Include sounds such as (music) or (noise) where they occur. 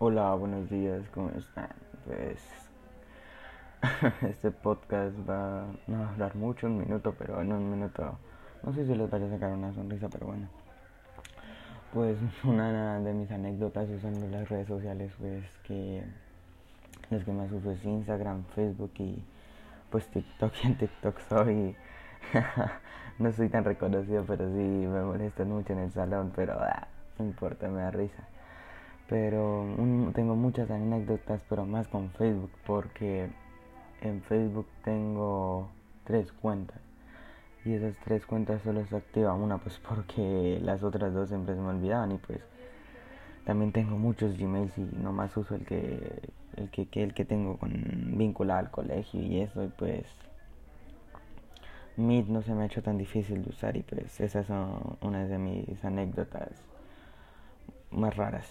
Hola, buenos días, ¿cómo están? Pues (laughs) este podcast va no a hablar mucho, un minuto, pero en un minuto no sé si les vaya a sacar una sonrisa, pero bueno. Pues (laughs) una de mis anécdotas usando las redes sociales pues que las que más uso es Instagram, Facebook y pues TikTok y en TikTok soy (laughs) no soy tan reconocido, pero sí me molestan mucho en el salón, pero ah, no importa, me da risa. Pero tengo muchas anécdotas, pero más con Facebook, porque en Facebook tengo tres cuentas. Y esas tres cuentas solo se activa una, pues (laughs) porque las otras dos siempre se me olvidaban. Y pues también tengo muchos Gmails y nomás uso el que, el que, el que tengo con, vinculado al colegio y eso. Y pues Meet no se me ha hecho tan difícil de usar y pues esas son unas de mis anécdotas más raras.